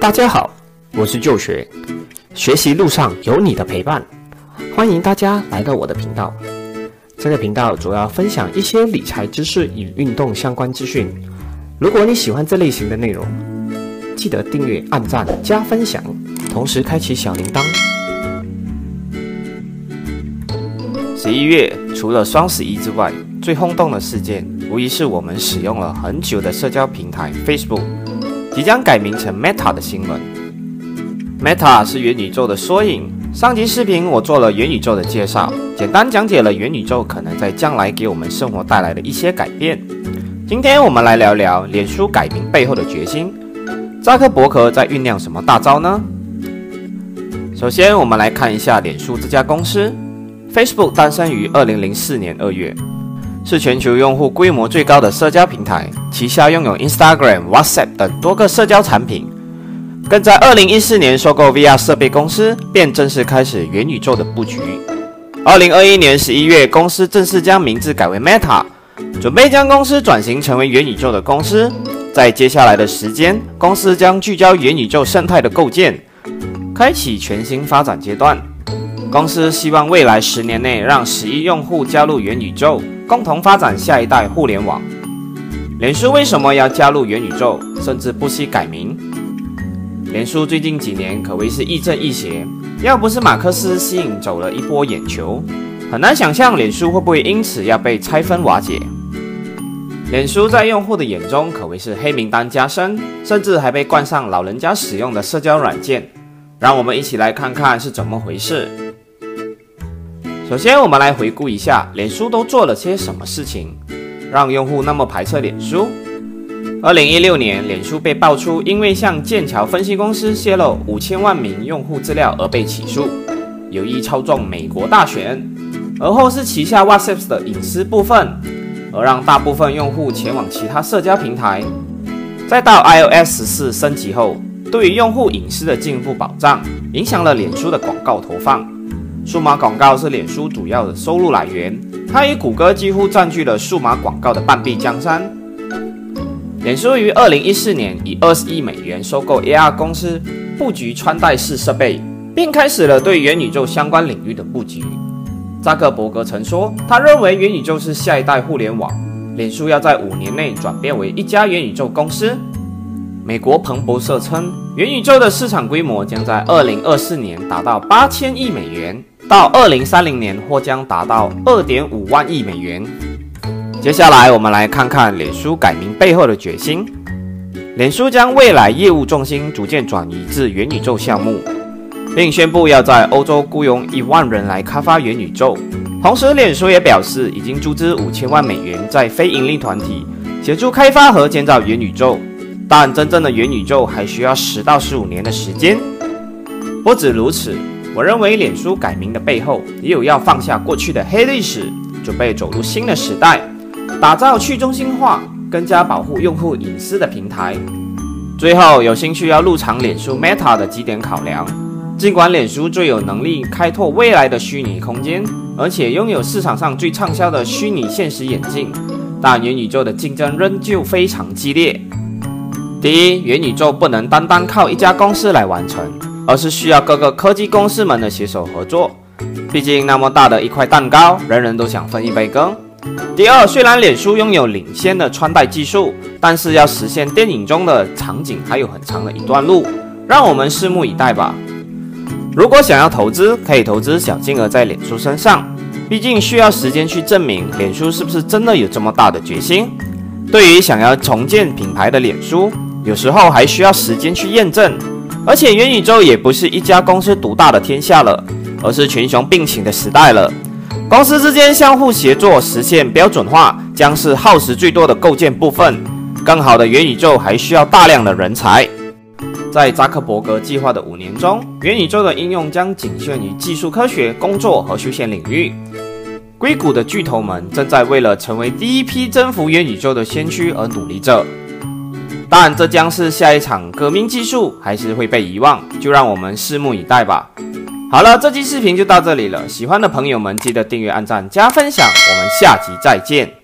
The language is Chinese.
大家好，我是旧学，学习路上有你的陪伴，欢迎大家来到我的频道。这个频道主要分享一些理财知识与运动相关资讯。如果你喜欢这类型的内容，记得订阅、按赞、加分享，同时开启小铃铛。十一月除了双十一之外，最轰动的事件，无疑是我们使用了很久的社交平台 Facebook 即将改名成 Meta 的新闻。Meta 是元宇宙的缩影。上集视频我做了元宇宙的介绍，简单讲解了元宇宙可能在将来给我们生活带来的一些改变。今天我们来聊聊脸书改名背后的决心。扎克伯格在酝酿什么大招呢？首先，我们来看一下脸书这家公司。Facebook 诞生于二零零四年二月，是全球用户规模最高的社交平台，旗下拥有 Instagram、WhatsApp 等多个社交产品。更在二零一四年收购 VR 设备公司，便正式开始元宇宙的布局。二零二一年十一月，公司正式将名字改为 Meta，准备将公司转型成为元宇宙的公司。在接下来的时间，公司将聚焦元宇宙生态的构建，开启全新发展阶段。公司希望未来十年内让十亿用户加入元宇宙，共同发展下一代互联网。脸书为什么要加入元宇宙，甚至不惜改名？脸书最近几年可谓是亦正亦邪，要不是马克思吸引走了一波眼球，很难想象脸书会不会因此要被拆分瓦解。脸书在用户的眼中可谓是黑名单加深，甚至还被冠上老人家使用的社交软件。让我们一起来看看是怎么回事。首先，我们来回顾一下脸书都做了些什么事情，让用户那么排斥脸书。二零一六年，脸书被爆出因为向剑桥分析公司泄露五千万名用户资料而被起诉，有意操纵美国大选。而后是旗下 WhatsApp 的隐私部分，而让大部分用户前往其他社交平台。再到 iOS 四升级后，对于用户隐私的进一步保障，影响了脸书的广告投放。数码广告是脸书主要的收入来源，它与谷歌几乎占据了数码广告的半壁江山。脸书于二零一四年以二十亿美元收购 AR 公司，布局穿戴式设备，并开始了对元宇宙相关领域的布局。扎克伯格曾说，他认为元宇宙是下一代互联网，脸书要在五年内转变为一家元宇宙公司。美国彭博社称，元宇宙的市场规模将在二零二四年达到八千亿美元，到二零三零年或将达到二点五万亿美元。接下来，我们来看看脸书改名背后的决心。脸书将未来业务重心逐渐转移至元宇宙项目，并宣布要在欧洲雇佣一万人来开发元宇宙。同时，脸书也表示已经注资五千万美元在非盈利团体协助开发和建造元宇宙，但真正的元宇宙还需要十到十五年的时间。不止如此，我认为脸书改名的背后也有要放下过去的黑历史，准备走入新的时代。打造去中心化、更加保护用户隐私的平台。最后，有兴趣要入场脸书 Meta 的几点考量：尽管脸书最有能力开拓未来的虚拟空间，而且拥有市场上最畅销的虚拟现实眼镜，但元宇宙的竞争仍旧非常激烈。第一，元宇宙不能单单靠一家公司来完成，而是需要各个科技公司们的携手合作。毕竟那么大的一块蛋糕，人人都想分一杯羹。第二，虽然脸书拥有领先的穿戴技术，但是要实现电影中的场景还有很长的一段路，让我们拭目以待吧。如果想要投资，可以投资小金额在脸书身上，毕竟需要时间去证明脸书是不是真的有这么大的决心。对于想要重建品牌的脸书，有时候还需要时间去验证。而且元宇宙也不是一家公司独大的天下了，而是群雄并起的时代了。公司之间相互协作，实现标准化，将是耗时最多的构建部分。更好的元宇宙还需要大量的人才。在扎克伯格计划的五年中，元宇宙的应用将仅限于技术科学、工作和休闲领域。硅谷的巨头们正在为了成为第一批征服元宇宙的先驱而努力着。但这将是下一场革命技术，还是会被遗忘？就让我们拭目以待吧。好了，这期视频就到这里了。喜欢的朋友们记得订阅、按赞、加分享。我们下集再见。